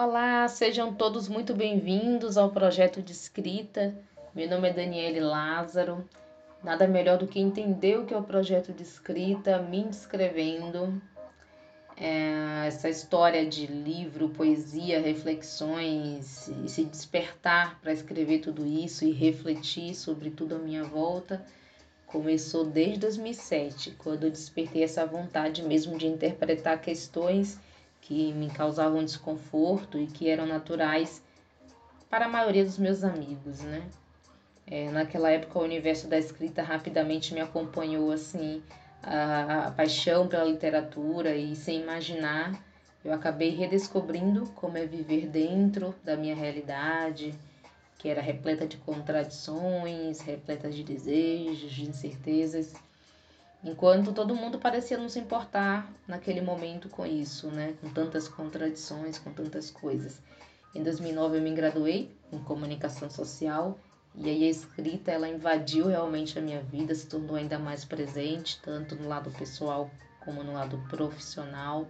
Olá, sejam todos muito bem-vindos ao projeto de escrita. Meu nome é Daniele Lázaro. Nada melhor do que entender o que é o projeto de escrita, me inscrevendo. É, essa história de livro, poesia, reflexões e se despertar para escrever tudo isso e refletir sobre tudo à minha volta começou desde 2007, quando eu despertei essa vontade mesmo de interpretar questões que me causavam desconforto e que eram naturais para a maioria dos meus amigos, né? É, naquela época o universo da escrita rapidamente me acompanhou assim, a, a paixão pela literatura e sem imaginar eu acabei redescobrindo como é viver dentro da minha realidade, que era repleta de contradições, repleta de desejos, de incertezas enquanto todo mundo parecia não se importar naquele momento com isso, né? Com tantas contradições, com tantas coisas. Em 2009 eu me graduei em comunicação social e aí a escrita ela invadiu realmente a minha vida, se tornou ainda mais presente, tanto no lado pessoal como no lado profissional.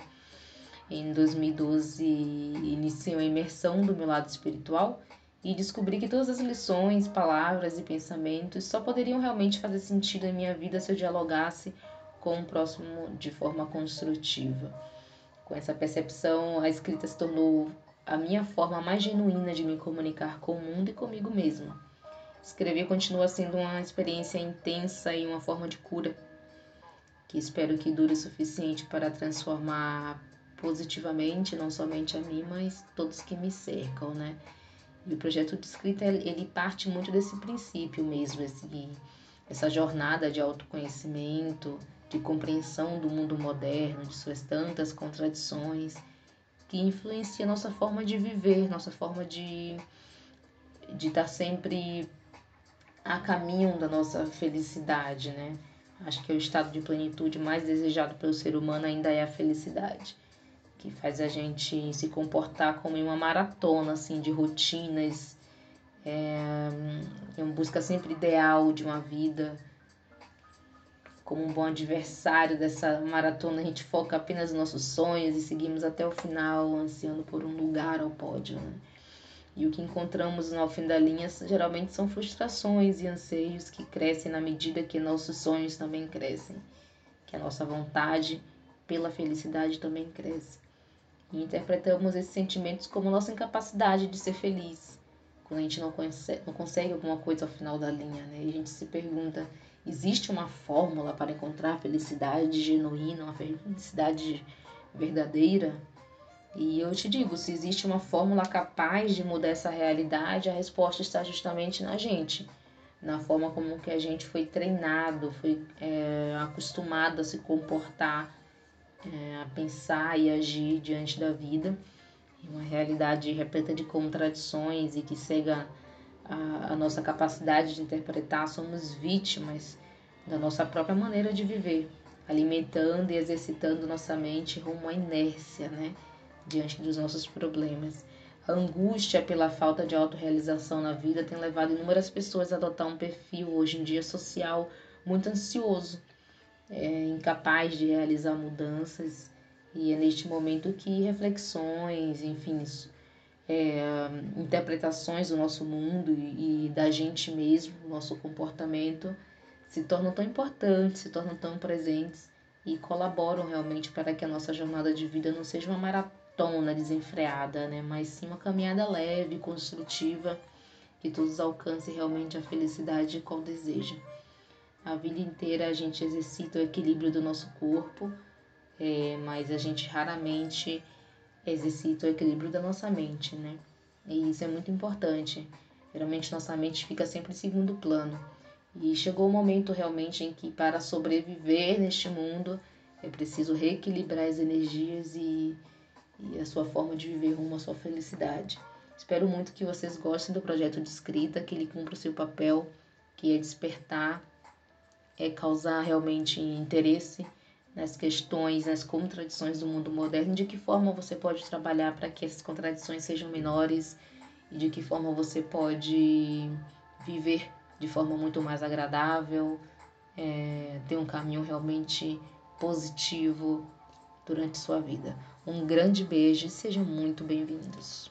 Em 2012 iniciei a imersão do meu lado espiritual e descobri que todas as lições, palavras e pensamentos só poderiam realmente fazer sentido em minha vida se eu dialogasse com o próximo de forma construtiva. Com essa percepção, a escrita se tornou a minha forma mais genuína de me comunicar com o mundo e comigo mesma. Escrever continua sendo uma experiência intensa e uma forma de cura, que espero que dure o suficiente para transformar positivamente não somente a mim, mas todos que me cercam, né? E o projeto de escrita ele parte muito desse princípio mesmo, esse, essa jornada de autoconhecimento, de compreensão do mundo moderno, de suas tantas contradições, que influencia nossa forma de viver, nossa forma de de estar sempre a caminho da nossa felicidade, né? Acho que o estado de plenitude mais desejado pelo ser humano ainda é a felicidade que faz a gente se comportar como em uma maratona assim de rotinas, é, em busca sempre ideal de uma vida. Como um bom adversário dessa maratona, a gente foca apenas nos nossos sonhos e seguimos até o final, ansiando por um lugar ao pódio. Né? E o que encontramos no fim da linha geralmente são frustrações e anseios que crescem na medida que nossos sonhos também crescem, que a nossa vontade pela felicidade também cresce. E interpretamos esses sentimentos como nossa incapacidade de ser feliz. Quando a gente não consegue, não consegue alguma coisa ao final da linha, né? E a gente se pergunta: existe uma fórmula para encontrar a felicidade genuína, uma felicidade verdadeira? E eu te digo: se existe uma fórmula capaz de mudar essa realidade, a resposta está justamente na gente na forma como que a gente foi treinado, foi é, acostumado a se comportar é, a pensar e agir diante da vida, uma realidade repleta de contradições e que cega a, a nossa capacidade de interpretar, somos vítimas da nossa própria maneira de viver, alimentando e exercitando nossa mente rumo à inércia, né, diante dos nossos problemas. A angústia pela falta de autorrealização na vida tem levado inúmeras pessoas a adotar um perfil hoje em dia social muito ansioso, é, incapaz de realizar mudanças e é neste momento que reflexões, enfim, é, interpretações do nosso mundo e, e da gente mesmo, nosso comportamento, se tornam tão importantes, se tornam tão presentes e colaboram realmente para que a nossa jornada de vida não seja uma maratona desenfreada, né? mas sim uma caminhada leve, construtiva, que todos alcancem realmente a felicidade qual desejam. A vida inteira a gente exercita o equilíbrio do nosso corpo, é, mas a gente raramente exercita o equilíbrio da nossa mente, né? E isso é muito importante. Geralmente nossa mente fica sempre em segundo plano. E chegou o momento realmente em que para sobreviver neste mundo é preciso reequilibrar as energias e, e a sua forma de viver rumo à sua felicidade. Espero muito que vocês gostem do projeto de escrita, que ele cumpra o seu papel, que é despertar é causar realmente interesse nas questões, nas contradições do mundo moderno, de que forma você pode trabalhar para que essas contradições sejam menores e de que forma você pode viver de forma muito mais agradável, é, ter um caminho realmente positivo durante sua vida. Um grande beijo e sejam muito bem-vindos.